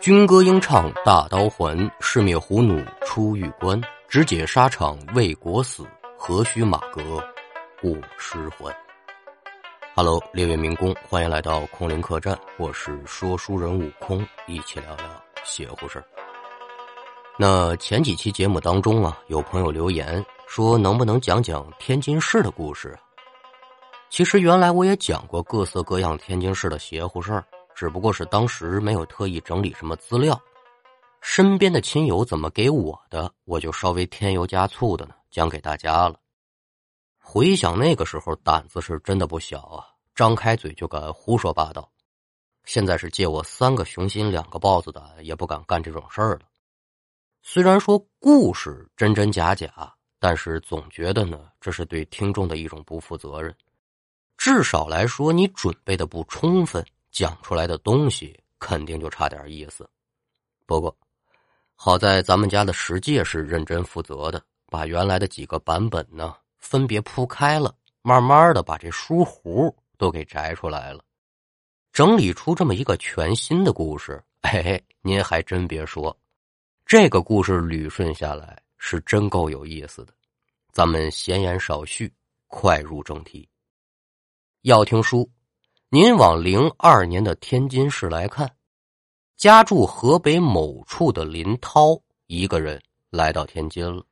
军歌应唱大刀还，誓灭胡弩出玉关。只解沙场为国死，何须马革裹尸还？Hello，列位民工，欢迎来到空灵客栈，我是说书人悟空，一起聊聊邪乎事儿那前几期节目当中啊，有朋友留言说，能不能讲讲天津市的故事？其实原来我也讲过各色各样天津市的邪乎事儿。只不过是当时没有特意整理什么资料，身边的亲友怎么给我的，我就稍微添油加醋的呢，讲给大家了。回想那个时候，胆子是真的不小啊，张开嘴就敢胡说八道。现在是借我三个雄心两个豹子胆，也不敢干这种事儿了。虽然说故事真真假假，但是总觉得呢，这是对听众的一种不负责任。至少来说，你准备的不充分。讲出来的东西肯定就差点意思，不过好在咱们家的石界是认真负责的，把原来的几个版本呢分别铺开了，慢慢的把这书糊都给摘出来了，整理出这么一个全新的故事。嘿，您还真别说，这个故事捋顺下来是真够有意思的。咱们闲言少叙，快入正题。要听书。您往零二年的天津市来看，家住河北某处的林涛一个人来到天津了。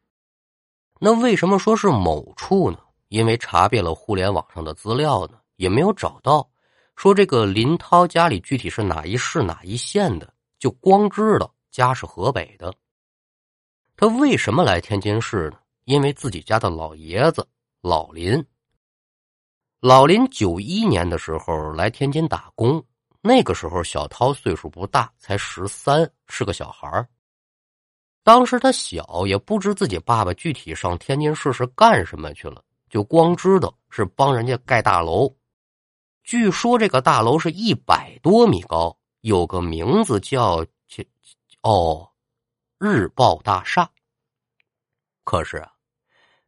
那为什么说是某处呢？因为查遍了互联网上的资料呢，也没有找到说这个林涛家里具体是哪一市哪一县的，就光知道家是河北的。他为什么来天津市呢？因为自己家的老爷子老林。老林九一年的时候来天津打工，那个时候小涛岁数不大，才十三，是个小孩当时他小，也不知自己爸爸具体上天津市是干什么去了，就光知道是帮人家盖大楼。据说这个大楼是一百多米高，有个名字叫“哦，日报大厦”。可是啊，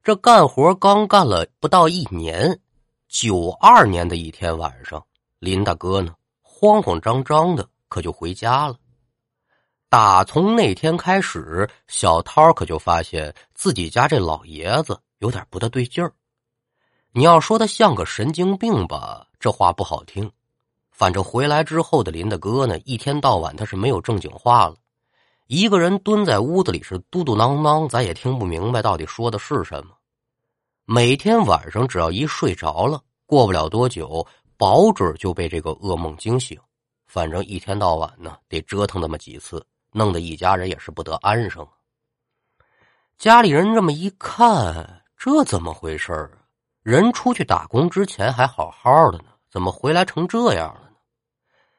这干活刚干了不到一年。九二年的一天晚上，林大哥呢慌慌张张的，可就回家了。打从那天开始，小涛可就发现自己家这老爷子有点不大对劲儿。你要说他像个神经病吧，这话不好听。反正回来之后的林大哥呢，一天到晚他是没有正经话了，一个人蹲在屋子里是嘟嘟囔囔，咱也听不明白到底说的是什么。每天晚上只要一睡着了，过不了多久，保准就被这个噩梦惊醒。反正一天到晚呢，得折腾那么几次，弄得一家人也是不得安生。家里人这么一看，这怎么回事啊？人出去打工之前还好好的呢，怎么回来成这样了呢？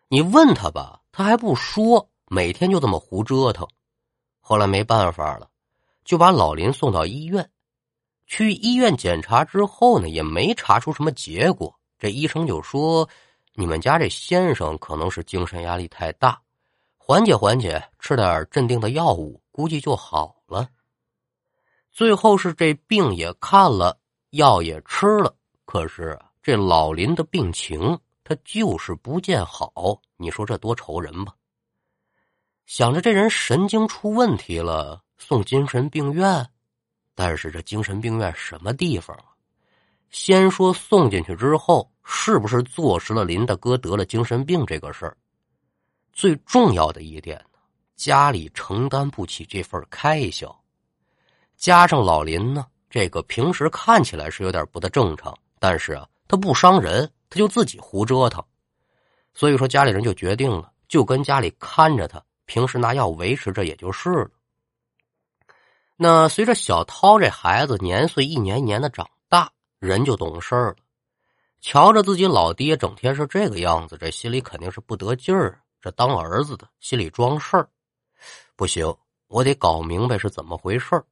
你问他吧，他还不说，每天就这么胡折腾。后来没办法了，就把老林送到医院。去医院检查之后呢，也没查出什么结果。这医生就说：“你们家这先生可能是精神压力太大，缓解缓解，吃点镇定的药物，估计就好了。”最后是这病也看了，药也吃了，可是这老林的病情他就是不见好。你说这多愁人吧？想着这人神经出问题了，送精神病院。但是这精神病院什么地方啊？先说送进去之后，是不是坐实了林大哥得了精神病这个事儿？最重要的一点呢，家里承担不起这份开销，加上老林呢，这个平时看起来是有点不太正常，但是啊，他不伤人，他就自己胡折腾，所以说家里人就决定了，就跟家里看着他，平时拿药维持着也就是了。那随着小涛这孩子年岁一年一年的长大，人就懂事了。瞧着自己老爹整天是这个样子，这心里肯定是不得劲儿。这当儿子的心里装事儿，不行，我得搞明白是怎么回事儿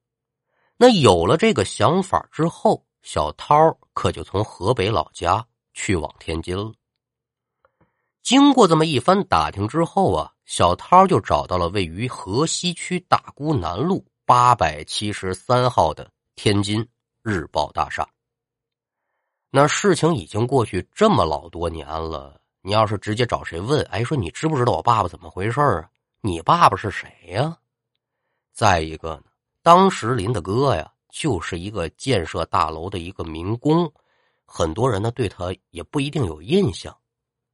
那有了这个想法之后，小涛可就从河北老家去往天津了。经过这么一番打听之后啊，小涛就找到了位于河西区大沽南路。八百七十三号的天津日报大厦。那事情已经过去这么老多年了，你要是直接找谁问，哎，说你知不知道我爸爸怎么回事啊？你爸爸是谁呀？再一个呢，当时林大哥呀，就是一个建设大楼的一个民工，很多人呢对他也不一定有印象，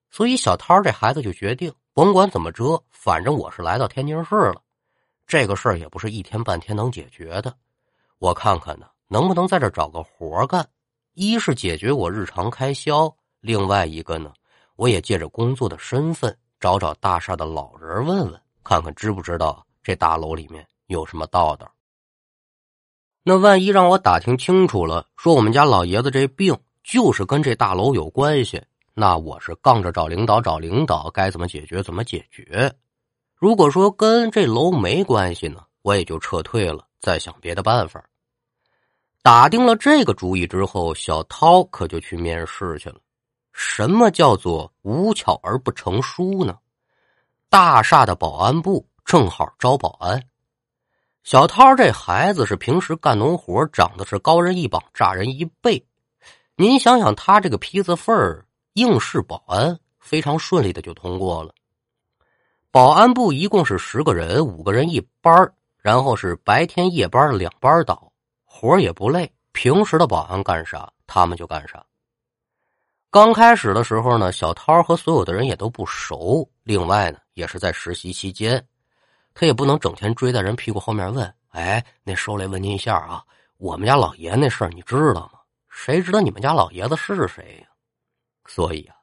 所以小涛这孩子就决定，甭管怎么着，反正我是来到天津市了，这个事儿也不是一天半天能解决的，我看看呢，能不能在这找个活干，一是解决我日常开销，另外一个呢，我也借着工作的身份找找大厦的老人问问，看看知不知道这大楼里面。有什么道道？那万一让我打听清楚了，说我们家老爷子这病就是跟这大楼有关系，那我是杠着找领导找领导，该怎么解决怎么解决。如果说跟这楼没关系呢，我也就撤退了，再想别的办法。打定了这个主意之后，小涛可就去面试去了。什么叫做无巧而不成书呢？大厦的保安部正好招保安。小涛这孩子是平时干农活，长得是高人一膀，炸人一倍。您想想，他这个坯子份儿，应试保安非常顺利的就通过了。保安部一共是十个人，五个人一班然后是白天夜班两班倒，活也不累。平时的保安干啥，他们就干啥。刚开始的时候呢，小涛和所有的人也都不熟，另外呢，也是在实习期间。他也不能整天追在人屁股后面问：“哎，那收来问您一下啊，我们家老爷那事儿你知道吗？谁知道你们家老爷子是谁呀？”所以啊，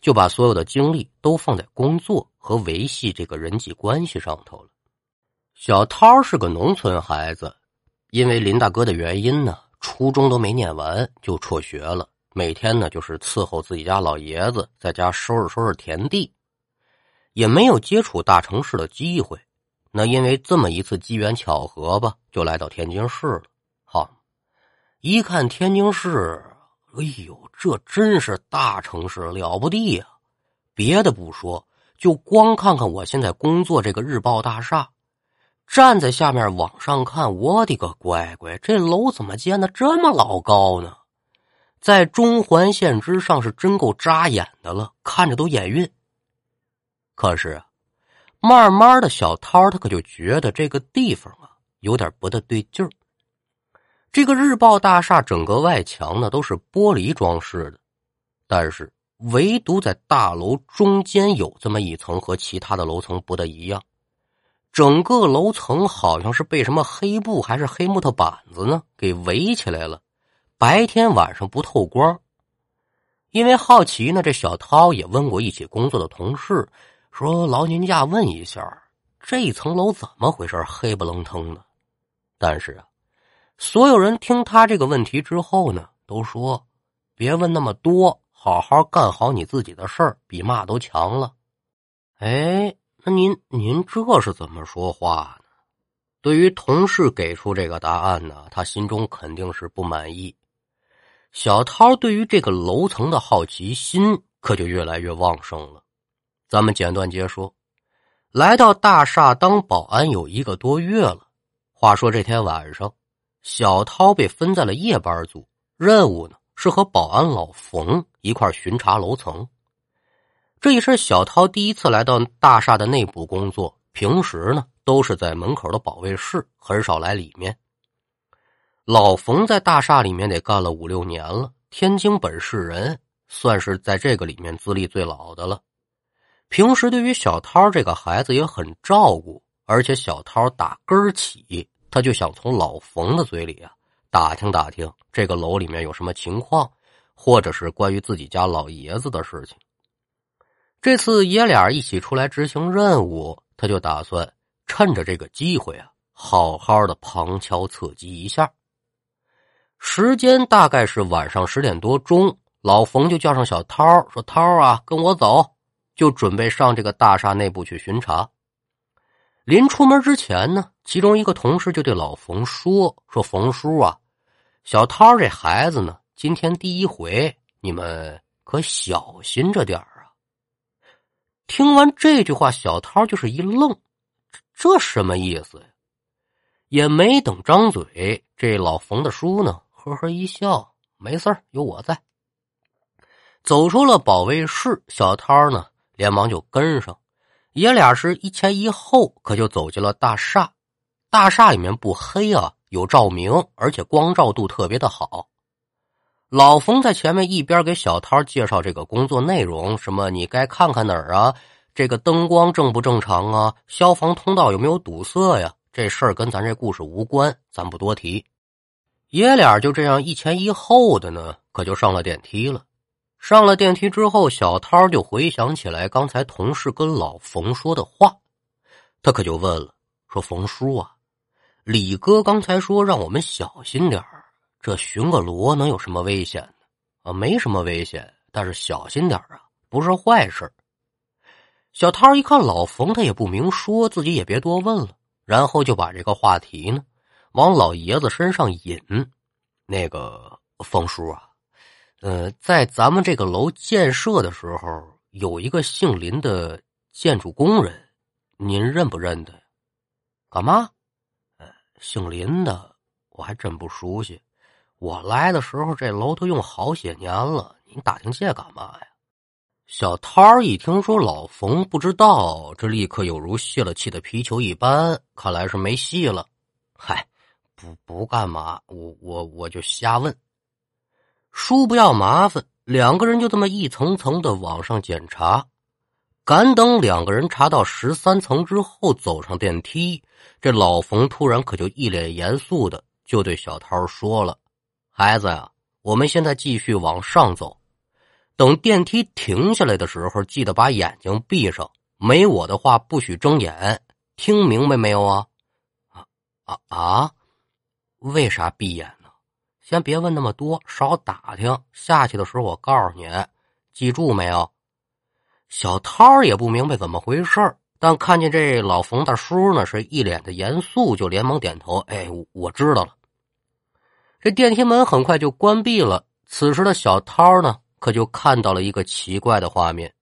就把所有的精力都放在工作和维系这个人际关系上头了。小涛是个农村孩子，因为林大哥的原因呢，初中都没念完就辍学了。每天呢，就是伺候自己家老爷子，在家收拾收拾田地，也没有接触大城市的机会。那因为这么一次机缘巧合吧，就来到天津市了。好，一看天津市，哎呦，这真是大城市，了不地呀！别的不说，就光看看我现在工作这个日报大厦，站在下面往上看，我的个乖乖，这楼怎么建的这么老高呢？在中环线之上，是真够扎眼的了，看着都眼晕。可是。慢慢的小涛他可就觉得这个地方啊有点不大对劲儿。这个日报大厦整个外墙呢都是玻璃装饰的，但是唯独在大楼中间有这么一层和其他的楼层不大一样，整个楼层好像是被什么黑布还是黑木头板子呢给围起来了，白天晚上不透光。因为好奇呢，这小涛也问过一起工作的同事。说劳您驾问一下，这层楼怎么回事？黑不楞腾的。但是啊，所有人听他这个问题之后呢，都说别问那么多，好好干好你自己的事儿，比嘛都强了。哎，那您您这是怎么说话呢？对于同事给出这个答案呢，他心中肯定是不满意。小涛对于这个楼层的好奇心可就越来越旺盛了。咱们简短截说，来到大厦当保安有一个多月了。话说这天晚上，小涛被分在了夜班组，任务呢是和保安老冯一块巡查楼层。这也是小涛第一次来到大厦的内部工作，平时呢都是在门口的保卫室，很少来里面。老冯在大厦里面得干了五六年了，天津本市人，算是在这个里面资历最老的了。平时对于小涛这个孩子也很照顾，而且小涛打根儿起，他就想从老冯的嘴里啊打听打听这个楼里面有什么情况，或者是关于自己家老爷子的事情。这次爷俩一起出来执行任务，他就打算趁着这个机会啊，好好的旁敲侧击一下。时间大概是晚上十点多钟，老冯就叫上小涛说：“涛啊，跟我走。”就准备上这个大厦内部去巡查。临出门之前呢，其中一个同事就对老冯说：“说冯叔啊，小涛这孩子呢，今天第一回，你们可小心着点啊。”听完这句话，小涛就是一愣，这什么意思呀？也没等张嘴，这老冯的叔呢，呵呵一笑：“没事儿有我在。”走出了保卫室，小涛呢。连忙就跟上，爷俩是一前一后，可就走进了大厦。大厦里面不黑啊，有照明，而且光照度特别的好。老冯在前面一边给小涛介绍这个工作内容，什么你该看看哪儿啊？这个灯光正不正常啊？消防通道有没有堵塞呀？这事儿跟咱这故事无关，咱不多提。爷俩就这样一前一后的呢，可就上了电梯了。上了电梯之后，小涛就回想起来刚才同事跟老冯说的话，他可就问了：“说冯叔啊，李哥刚才说让我们小心点儿。”这巡个逻能有什么危险呢？啊，没什么危险，但是小心点啊，不是坏事。小涛一看老冯，他也不明说，自己也别多问了，然后就把这个话题呢往老爷子身上引。那个冯叔啊，呃，在咱们这个楼建设的时候，有一个姓林的建筑工人，您认不认得？干嘛？姓林的，我还真不熟悉。我来的时候，这楼都用好些年了。你打听这干嘛呀？小涛一听说老冯不知道，这立刻有如泄了气的皮球一般，看来是没戏了。嗨，不不干嘛，我我我就瞎问。叔不要麻烦，两个人就这么一层层的往上检查。赶等两个人查到十三层之后，走上电梯，这老冯突然可就一脸严肃的就对小涛说了。孩子呀，我们现在继续往上走。等电梯停下来的时候，记得把眼睛闭上。没我的话，不许睁眼。听明白没有啊？啊啊啊！为啥闭眼呢？先别问那么多，少打听。下去的时候我告诉你，记住没有？小涛也不明白怎么回事但看见这老冯大叔呢，是一脸的严肃，就连忙点头。哎，我知道了。这电梯门很快就关闭了。此时的小涛呢，可就看到了一个奇怪的画面：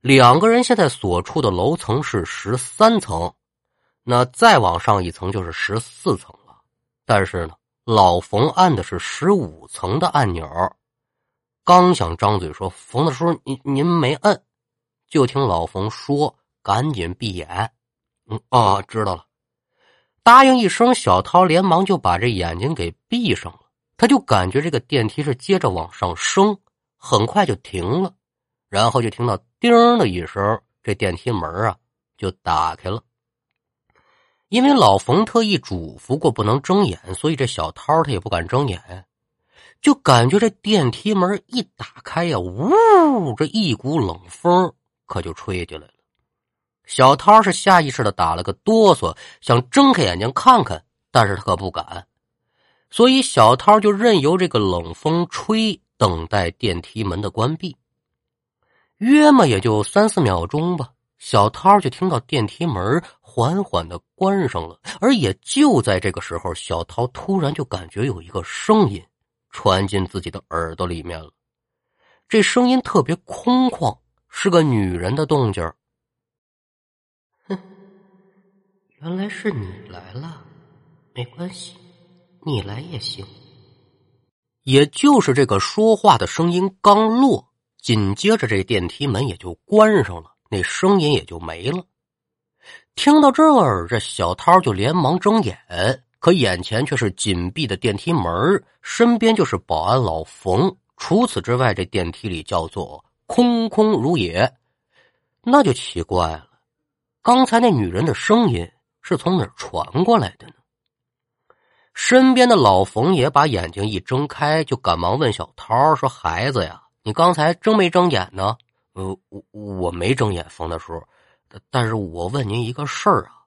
两个人现在所处的楼层是十三层，那再往上一层就是十四层了。但是呢，老冯按的是十五层的按钮，刚想张嘴说：“冯大叔，您您没摁。”就听老冯说：“赶紧闭眼。”嗯啊，知道了。答应一声，小涛连忙就把这眼睛给闭上了。他就感觉这个电梯是接着往上升，很快就停了，然后就听到“叮”的一声，这电梯门啊就打开了。因为老冯特意嘱咐过不能睁眼，所以这小涛他也不敢睁眼，就感觉这电梯门一打开呀，呜，这一股冷风可就吹进来了。小涛是下意识的打了个哆嗦，想睁开眼睛看看，但是他可不敢，所以小涛就任由这个冷风吹，等待电梯门的关闭。约么也就三四秒钟吧，小涛就听到电梯门缓缓的关上了。而也就在这个时候，小涛突然就感觉有一个声音传进自己的耳朵里面了，这声音特别空旷，是个女人的动静哼原来是你来了，没关系，你来也行。也就是这个说话的声音刚落，紧接着这电梯门也就关上了，那声音也就没了。听到这儿，这小涛就连忙睁眼，可眼前却是紧闭的电梯门，身边就是保安老冯。除此之外，这电梯里叫做空空如也，那就奇怪了。刚才那女人的声音。是从哪儿传过来的呢？身边的老冯也把眼睛一睁开，就赶忙问小涛说：“孩子呀，你刚才睁没睁眼呢？”“呃，我我没睁眼，冯大叔。但是我问您一个事儿啊，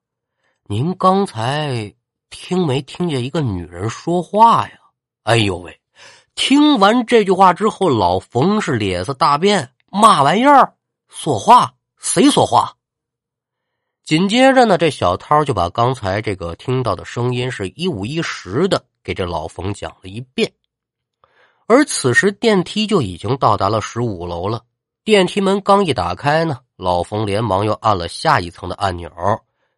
您刚才听没听见一个女人说话呀？”哎呦喂！听完这句话之后，老冯是脸色大变，嘛玩意儿？说话？谁说话？紧接着呢，这小涛就把刚才这个听到的声音是一五一十的给这老冯讲了一遍。而此时电梯就已经到达了十五楼了。电梯门刚一打开呢，老冯连忙又按了下一层的按钮，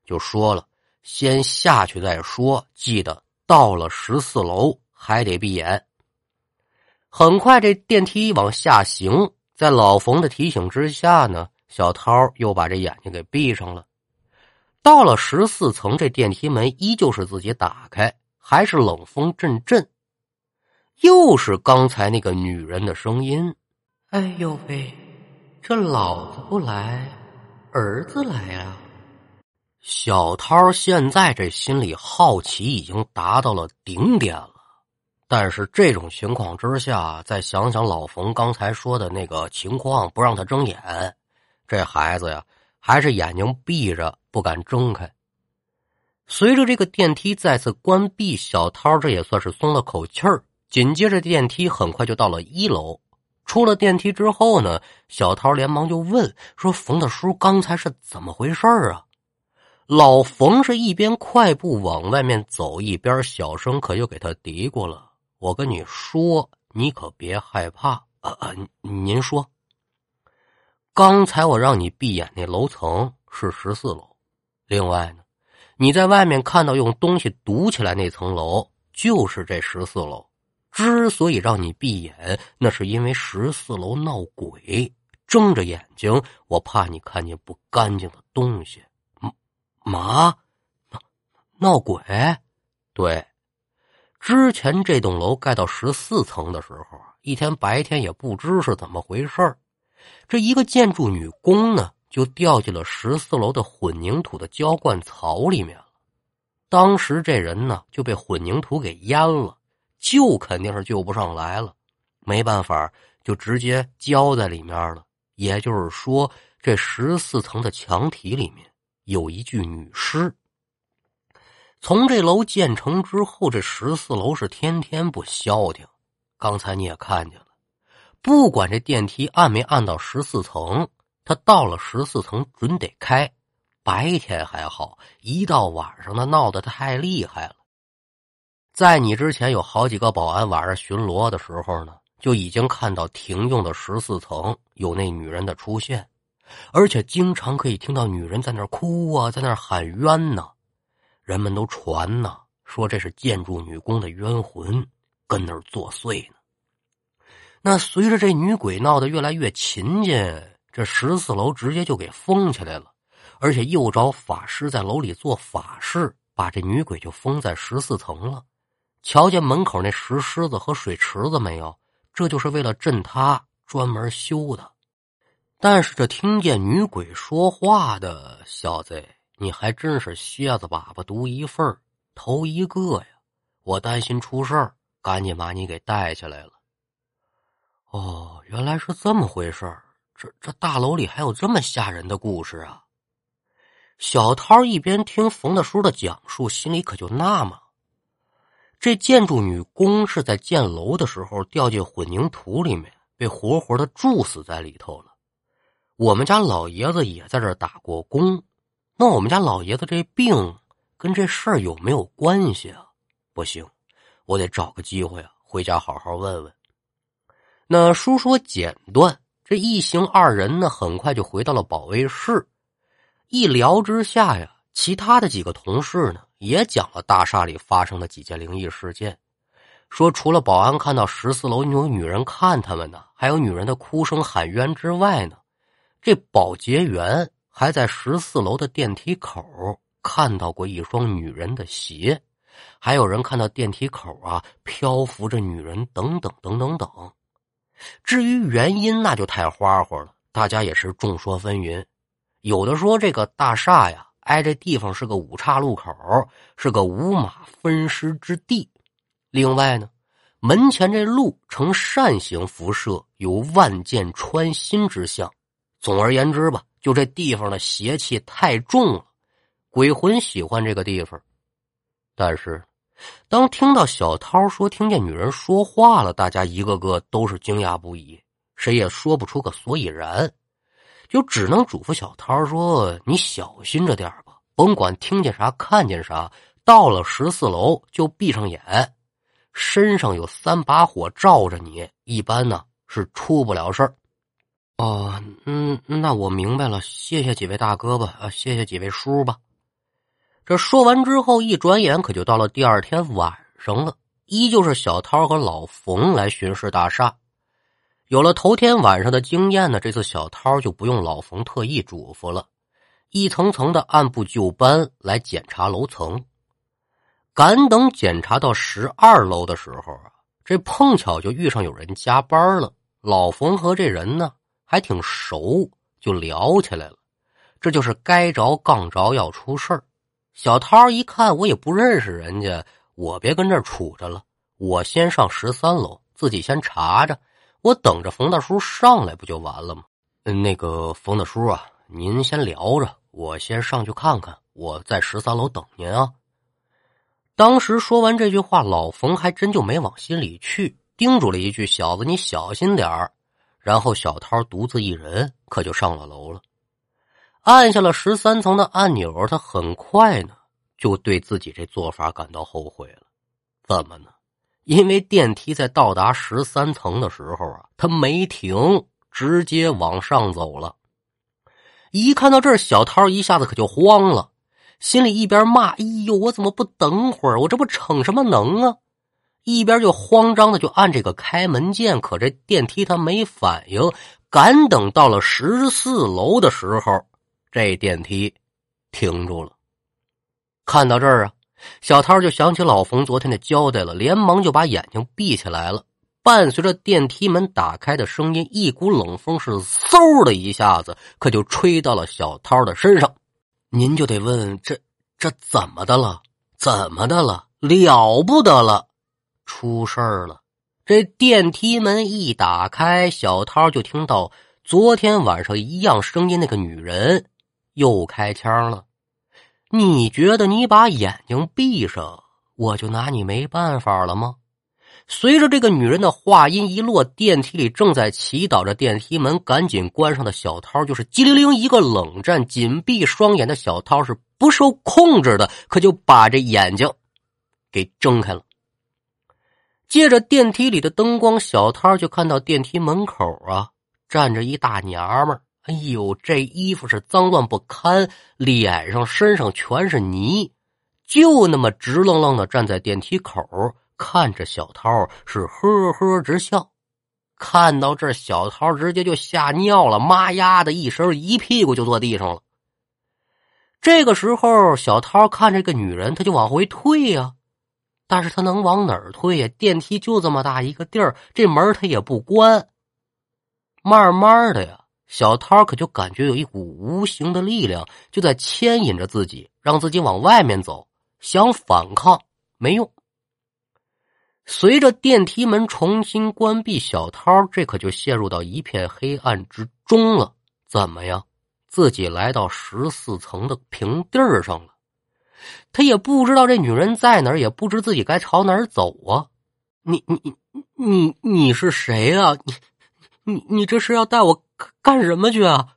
就说了：“先下去再说，记得到了十四楼还得闭眼。”很快，这电梯往下行，在老冯的提醒之下呢。小涛又把这眼睛给闭上了。到了十四层，这电梯门依旧是自己打开，还是冷风阵阵，又是刚才那个女人的声音。哎呦喂，这老子不来，儿子来啊！小涛现在这心里好奇已经达到了顶点了，但是这种情况之下，再想想老冯刚才说的那个情况，不让他睁眼，这孩子呀，还是眼睛闭着。不敢睁开。随着这个电梯再次关闭，小涛这也算是松了口气儿。紧接着，电梯很快就到了一楼。出了电梯之后呢，小涛连忙就问说：“冯大叔，刚才是怎么回事啊？”老冯是一边快步往外面走，一边小声可就给他嘀咕了：“我跟你说，你可别害怕。呃呃，您说，刚才我让你闭眼那楼层是十四楼。”另外呢，你在外面看到用东西堵起来那层楼，就是这十四楼。之所以让你闭眼，那是因为十四楼闹鬼。睁着眼睛，我怕你看见不干净的东西。嘛？闹鬼？对，之前这栋楼盖到十四层的时候，一天白天也不知是怎么回事这一个建筑女工呢。就掉进了十四楼的混凝土的浇灌槽里面了。当时这人呢就被混凝土给淹了，救肯定是救不上来了，没办法，就直接浇在里面了。也就是说，这十四层的墙体里面有一具女尸。从这楼建成之后，这十四楼是天天不消停。刚才你也看见了，不管这电梯按没按到十四层。他到了十四层准得开，白天还好，一到晚上他闹得太厉害了。在你之前有好几个保安晚上巡逻的时候呢，就已经看到停用的十四层有那女人的出现，而且经常可以听到女人在那哭啊，在那喊冤呢。人们都传呢，说这是建筑女工的冤魂跟那儿作祟呢。那随着这女鬼闹得越来越勤劲。这十四楼直接就给封起来了，而且又找法师在楼里做法事，把这女鬼就封在十四层了。瞧见门口那石狮子和水池子没有？这就是为了镇她专门修的。但是这听见女鬼说话的小子，你还真是蝎子粑粑独一份头一个呀！我担心出事儿，赶紧把你给带下来了。哦，原来是这么回事儿。这这大楼里还有这么吓人的故事啊！小涛一边听冯大叔的讲述，心里可就纳闷：这建筑女工是在建楼的时候掉进混凝土里面，被活活的注死在里头了。我们家老爷子也在这打过工，那我们家老爷子这病跟这事儿有没有关系啊？不行，我得找个机会啊，回家好好问问。那书说简短。这一行二人呢，很快就回到了保卫室。一聊之下呀，其他的几个同事呢，也讲了大厦里发生的几件灵异事件。说除了保安看到十四楼有女人看他们呢，还有女人的哭声喊冤之外呢，这保洁员还在十四楼的电梯口看到过一双女人的鞋，还有人看到电梯口啊漂浮着女人，等等等等等。至于原因，那就太花花了，大家也是众说纷纭。有的说这个大厦呀，挨这地方是个五岔路口，是个五马分尸之地。另外呢，门前这路呈扇形辐射，有万箭穿心之象。总而言之吧，就这地方的邪气太重了，鬼魂喜欢这个地方。但是。当听到小涛说听见女人说话了，大家一个个都是惊讶不已，谁也说不出个所以然，就只能嘱咐小涛说：“你小心着点吧，甭管听见啥看见啥，到了十四楼就闭上眼，身上有三把火照着你，一般呢是出不了事儿。”哦，嗯，那我明白了，谢谢几位大哥吧，啊，谢谢几位叔吧。这说完之后，一转眼可就到了第二天晚上了。依旧是小涛和老冯来巡视大厦。有了头天晚上的经验呢，这次小涛就不用老冯特意嘱咐了，一层层的按部就班来检查楼层。赶等检查到十二楼的时候啊，这碰巧就遇上有人加班了。老冯和这人呢还挺熟，就聊起来了。这就是该着杠着要出事儿。小涛一看我也不认识人家，我别跟这儿杵着了，我先上十三楼，自己先查着。我等着冯大叔上来不就完了吗？嗯，那个冯大叔啊，您先聊着，我先上去看看。我在十三楼等您啊。当时说完这句话，老冯还真就没往心里去，叮嘱了一句：“小子，你小心点儿。”然后小涛独自一人可就上了楼了，按下了十三层的按钮。他很快呢就对自己这做法感到后悔了。怎么呢？因为电梯在到达十三层的时候啊，他没停，直接往上走了。一看到这儿，小涛一下子可就慌了，心里一边骂：“哎呦，我怎么不等会儿？我这不逞什么能啊！”一边就慌张的就按这个开门键，可这电梯它没反应。赶等到了十四楼的时候，这电梯停住了。看到这儿啊。小涛就想起老冯昨天的交代了，连忙就把眼睛闭起来了。伴随着电梯门打开的声音，一股冷风是嗖的一下子，可就吹到了小涛的身上。您就得问这这怎么的了？怎么的了？了不得了！出事儿了！这电梯门一打开，小涛就听到昨天晚上一样声音，那个女人又开枪了。你觉得你把眼睛闭上，我就拿你没办法了吗？随着这个女人的话音一落，电梯里正在祈祷着电梯门赶紧关上的小涛，就是机灵灵一个冷战，紧闭双眼的小涛是不受控制的，可就把这眼睛给睁开了。借着电梯里的灯光，小涛就看到电梯门口啊站着一大娘们。哎呦，这衣服是脏乱不堪，脸上身上全是泥，就那么直愣愣的站在电梯口，看着小涛是呵呵直笑。看到这，小涛直接就吓尿了，妈呀的一声，一屁股就坐地上了。这个时候，小涛看这个女人，他就往回退呀，但是他能往哪儿退呀？电梯就这么大一个地儿，这门他也不关。慢慢的呀。小涛可就感觉有一股无形的力量就在牵引着自己，让自己往外面走。想反抗没用。随着电梯门重新关闭，小涛这可就陷入到一片黑暗之中了。怎么样？自己来到十四层的平地儿上了。他也不知道这女人在哪儿，也不知自己该朝哪儿走啊！你你你你你是谁啊？你你你这是要带我？干什么去啊？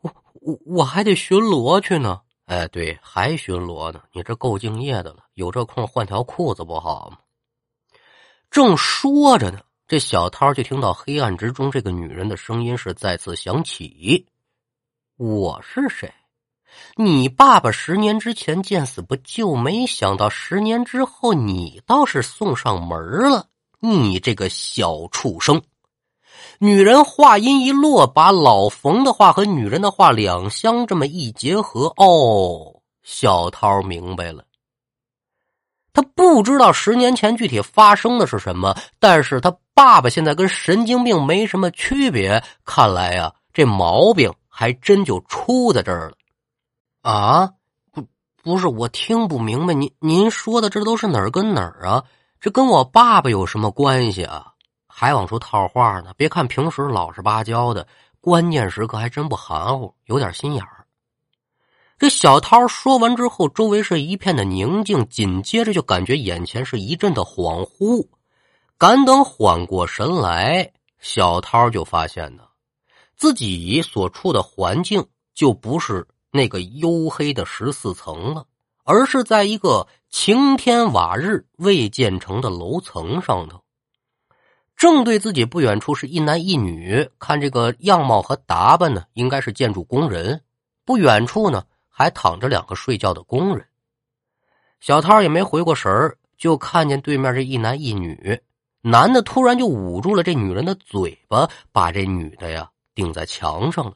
我我我还得巡逻去呢。哎，对，还巡逻呢。你这够敬业的了，有这空换条裤子不好吗？正说着呢，这小涛就听到黑暗之中这个女人的声音是再次响起：“我是谁？你爸爸十年之前见死不救，没想到十年之后你倒是送上门了。你这个小畜生！”女人话音一落，把老冯的话和女人的话两相这么一结合，哦，小涛明白了。他不知道十年前具体发生的是什么，但是他爸爸现在跟神经病没什么区别。看来呀，这毛病还真就出在这儿了。啊，不，不是我听不明白，您您说的这都是哪儿跟哪儿啊？这跟我爸爸有什么关系啊？还往出套话呢！别看平时老实巴交的，关键时刻还真不含糊，有点心眼儿。这小涛说完之后，周围是一片的宁静，紧接着就感觉眼前是一阵的恍惚。赶等缓过神来，小涛就发现呢，自己所处的环境就不是那个黝黑的十四层了，而是在一个晴天瓦日未建成的楼层上头。正对自己不远处是一男一女，看这个样貌和打扮呢，应该是建筑工人。不远处呢，还躺着两个睡觉的工人。小涛也没回过神儿，就看见对面这一男一女，男的突然就捂住了这女人的嘴巴，把这女的呀顶在墙上了。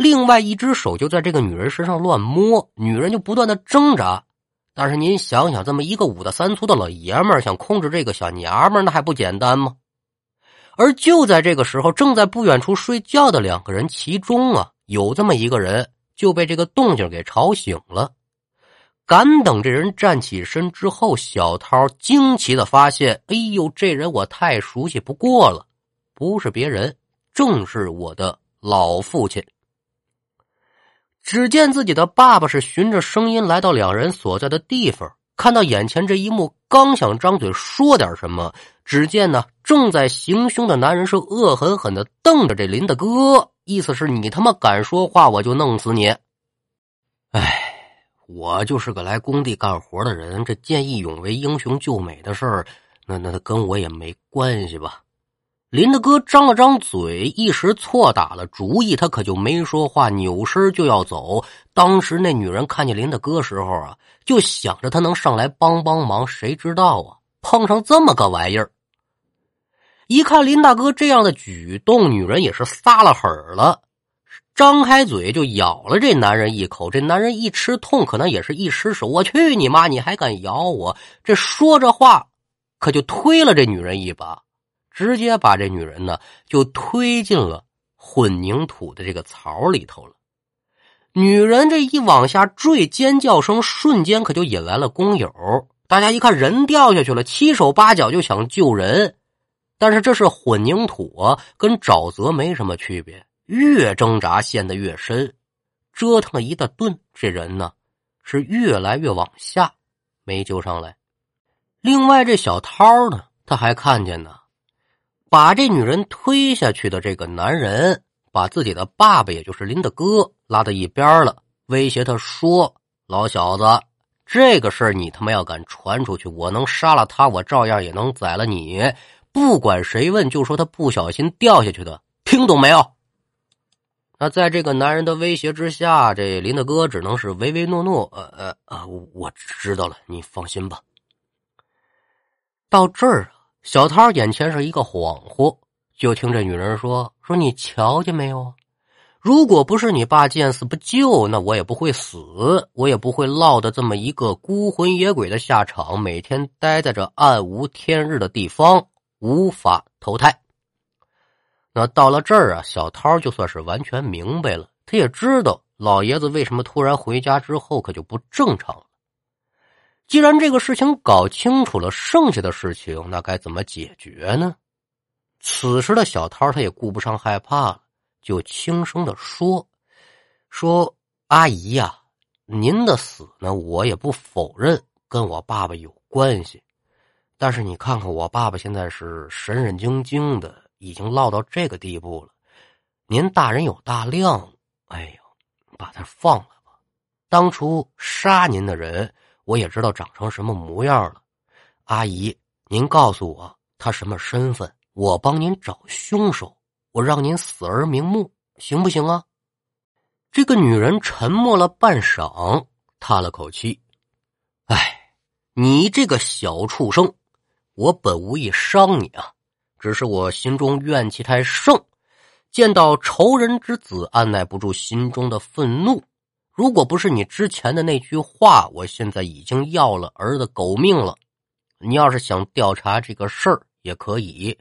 另外一只手就在这个女人身上乱摸，女人就不断的挣扎。但是您想想，这么一个五大三粗的老爷们儿想控制这个小娘们儿，那还不简单吗？而就在这个时候，正在不远处睡觉的两个人，其中啊有这么一个人就被这个动静给吵醒了。敢等这人站起身之后，小涛惊奇的发现：“哎呦，这人我太熟悉不过了，不是别人，正是我的老父亲。”只见自己的爸爸是循着声音来到两人所在的地方，看到眼前这一幕，刚想张嘴说点什么，只见呢正在行凶的男人是恶狠狠的瞪着这林大哥，意思是你他妈敢说话，我就弄死你！哎。我就是个来工地干活的人，这见义勇为、英雄救美的事儿，那那跟我也没关系吧？林大哥张了张嘴，一时错打了主意，他可就没说话，扭身就要走。当时那女人看见林大哥时候啊，就想着他能上来帮帮忙，谁知道啊，碰上这么个玩意儿。一看林大哥这样的举动，女人也是撒了狠了。张开嘴就咬了这男人一口，这男人一吃痛，可能也是一失手。我去你妈！你还敢咬我？这说着话，可就推了这女人一把，直接把这女人呢就推进了混凝土的这个槽里头了。女人这一往下坠，尖叫声瞬间可就引来了工友。大家一看人掉下去了，七手八脚就想救人，但是这是混凝土啊，跟沼泽没什么区别。越挣扎陷得越深，折腾了一大顿，这人呢是越来越往下，没救上来。另外，这小涛呢，他还看见呢，把这女人推下去的这个男人，把自己的爸爸，也就是林大哥拉到一边了，威胁他说：“老小子，这个事儿你他妈要敢传出去，我能杀了他，我照样也能宰了你。不管谁问，就说他不小心掉下去的，听懂没有？”那在这个男人的威胁之下，这林大哥只能是唯唯诺诺。呃呃啊，我知道了，你放心吧。到这儿啊，小涛眼前是一个恍惚，就听这女人说：“说你瞧见没有？如果不是你爸见死不救，那我也不会死，我也不会落得这么一个孤魂野鬼的下场，每天待在这暗无天日的地方，无法投胎。”那到了这儿啊，小涛就算是完全明白了。他也知道老爷子为什么突然回家之后可就不正常了。既然这个事情搞清楚了，剩下的事情那该怎么解决呢？此时的小涛他也顾不上害怕了，就轻声的说：“说阿姨呀，您的死呢，我也不否认跟我爸爸有关系，但是你看看我爸爸现在是神神经经的。”已经落到这个地步了，您大人有大量，哎呦，把他放了吧。当初杀您的人，我也知道长成什么模样了。阿姨，您告诉我他什么身份，我帮您找凶手，我让您死而瞑目，行不行啊？这个女人沉默了半晌，叹了口气：“哎，你这个小畜生，我本无意伤你啊。”只是我心中怨气太盛，见到仇人之子，按耐不住心中的愤怒。如果不是你之前的那句话，我现在已经要了儿子狗命了。你要是想调查这个事儿，也可以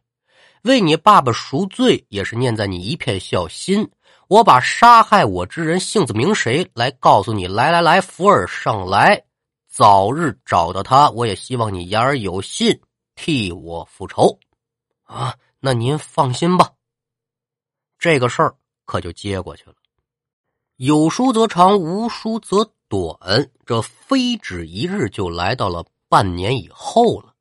为你爸爸赎罪，也是念在你一片孝心。我把杀害我之人姓字名谁来告诉你。来来来，福尔上来，早日找到他。我也希望你言而有信，替我复仇。啊，那您放心吧，这个事儿可就接过去了。有书则长，无书则短，这非止一日就来到了半年以后了。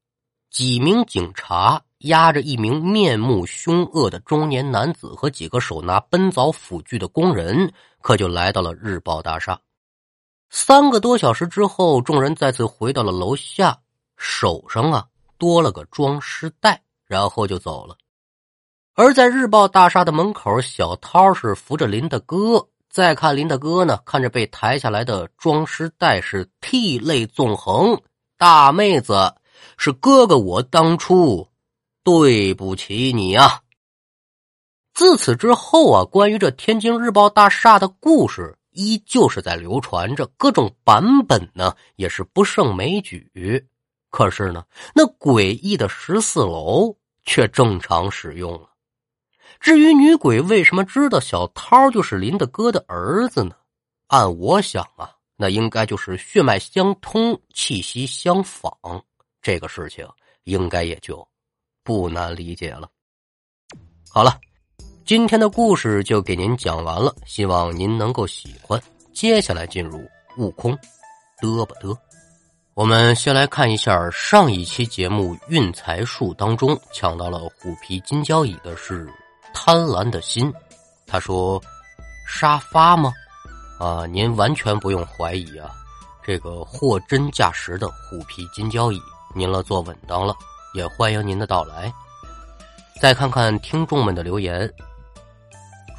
几名警察押着一名面目凶恶的中年男子和几个手拿奔凿斧锯的工人，可就来到了日报大厦。三个多小时之后，众人再次回到了楼下，手上啊多了个装尸袋。然后就走了，而在日报大厦的门口，小涛是扶着林的哥。再看林大哥呢，看着被抬下来的装尸袋，是涕泪纵横。大妹子，是哥哥我当初对不起你啊。自此之后啊，关于这天津日报大厦的故事依旧是在流传着，各种版本呢也是不胜枚举。可是呢，那诡异的十四楼却正常使用了。至于女鬼为什么知道小涛就是林大哥的儿子呢？按我想啊，那应该就是血脉相通、气息相仿，这个事情应该也就不难理解了。好了。今天的故事就给您讲完了，希望您能够喜欢。接下来进入悟空，嘚吧嘚。我们先来看一下上一期节目运财术当中抢到了虎皮金交椅的是贪婪的心。他说：“沙发吗？啊，您完全不用怀疑啊，这个货真价实的虎皮金交椅，您了坐稳当了，也欢迎您的到来。再看看听众们的留言。”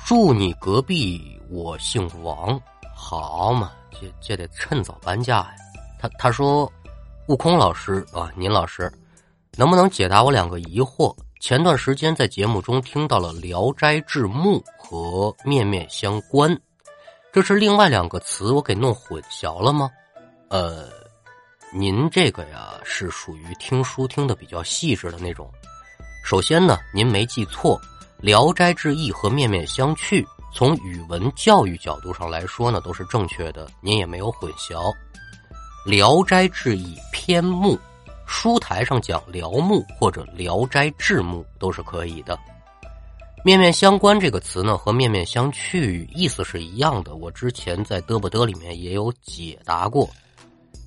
住你隔壁，我姓王，好嘛，这这得趁早搬家呀。他他说，悟空老师啊，您老师，能不能解答我两个疑惑？前段时间在节目中听到了《聊斋志異》和“面面相关”，这是另外两个词，我给弄混淆了吗？呃，您这个呀是属于听书听的比较细致的那种。首先呢，您没记错。《聊斋志异》和《面面相觑》，从语文教育角度上来说呢，都是正确的，您也没有混淆。《聊斋志异》篇目，书台上讲“聊目”或者“聊斋志目”都是可以的。“面面相关”这个词呢，和“面面相觑”意思是一样的。我之前在嘚不嘚里面也有解答过，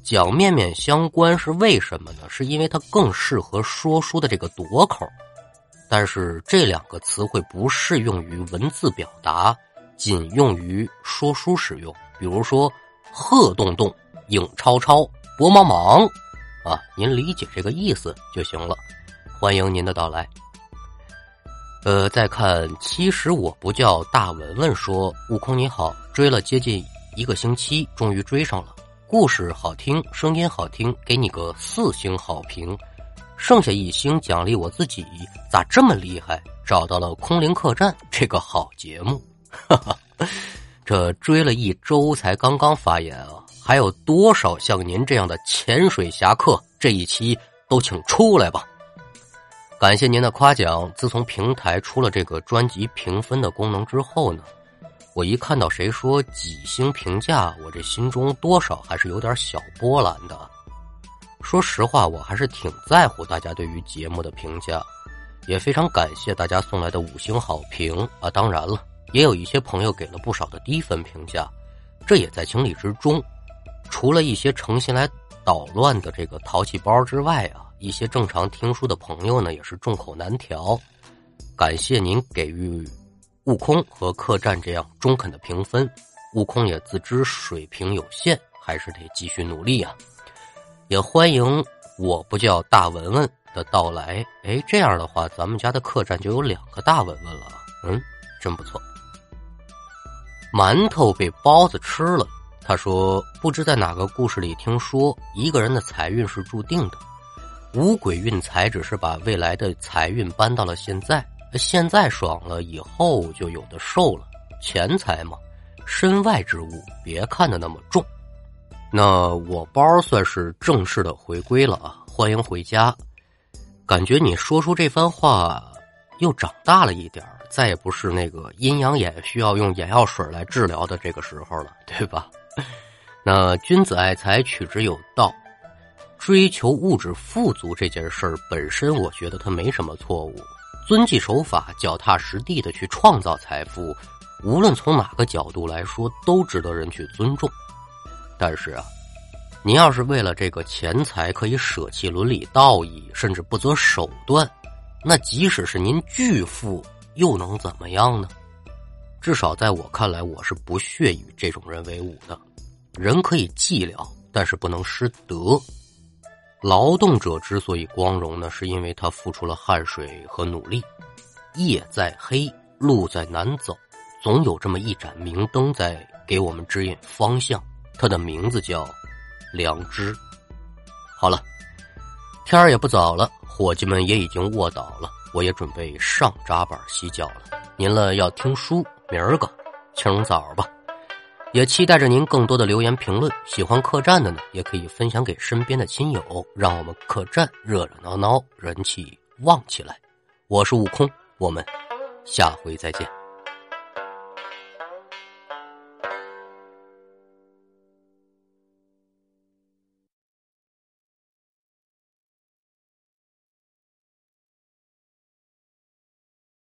讲“面面相关”是为什么呢？是因为它更适合说书的这个夺口。但是这两个词汇不适用于文字表达，仅用于说书使用。比如说“鹤洞洞”“影超超”“薄茫茫”，啊，您理解这个意思就行了。欢迎您的到来。呃，再看，其实我不叫大文文说，悟空你好，追了接近一个星期，终于追上了。故事好听，声音好听，给你个四星好评。剩下一星奖励我自己，咋这么厉害？找到了空灵客栈这个好节目，哈哈，这追了一周才刚刚发言啊！还有多少像您这样的潜水侠客？这一期都请出来吧！感谢您的夸奖。自从平台出了这个专辑评分的功能之后呢，我一看到谁说几星评价，我这心中多少还是有点小波澜的。说实话，我还是挺在乎大家对于节目的评价，也非常感谢大家送来的五星好评啊！当然了，也有一些朋友给了不少的低分评价，这也在情理之中。除了一些诚心来捣乱的这个淘气包之外啊，一些正常听书的朋友呢，也是众口难调。感谢您给予悟空和客栈这样中肯的评分，悟空也自知水平有限，还是得继续努力啊！也欢迎我不叫大文文的到来。哎，这样的话，咱们家的客栈就有两个大文文了。嗯，真不错。馒头被包子吃了。他说：“不知在哪个故事里听说，一个人的财运是注定的，五鬼运财只是把未来的财运搬到了现在。现在爽了，以后就有的受了。钱财嘛，身外之物，别看得那么重。”那我包算是正式的回归了啊！欢迎回家。感觉你说出这番话，又长大了一点再也不是那个阴阳眼需要用眼药水来治疗的这个时候了，对吧？那君子爱财，取之有道。追求物质富足这件事儿本身，我觉得它没什么错误。遵纪守法、脚踏实地的去创造财富，无论从哪个角度来说，都值得人去尊重。但是啊，您要是为了这个钱财可以舍弃伦理道义，甚至不择手段，那即使是您巨富，又能怎么样呢？至少在我看来，我是不屑与这种人为伍的。人可以寂寥，但是不能失德。劳动者之所以光荣呢，是因为他付出了汗水和努力。夜再黑，路再难走，总有这么一盏明灯在给我们指引方向。他的名字叫良知。好了，天儿也不早了，伙计们也已经卧倒了，我也准备上扎板洗脚了。您了要听书，明儿个清早吧。也期待着您更多的留言评论。喜欢客栈的呢，也可以分享给身边的亲友，让我们客栈热热闹闹，人气旺起来。我是悟空，我们下回再见。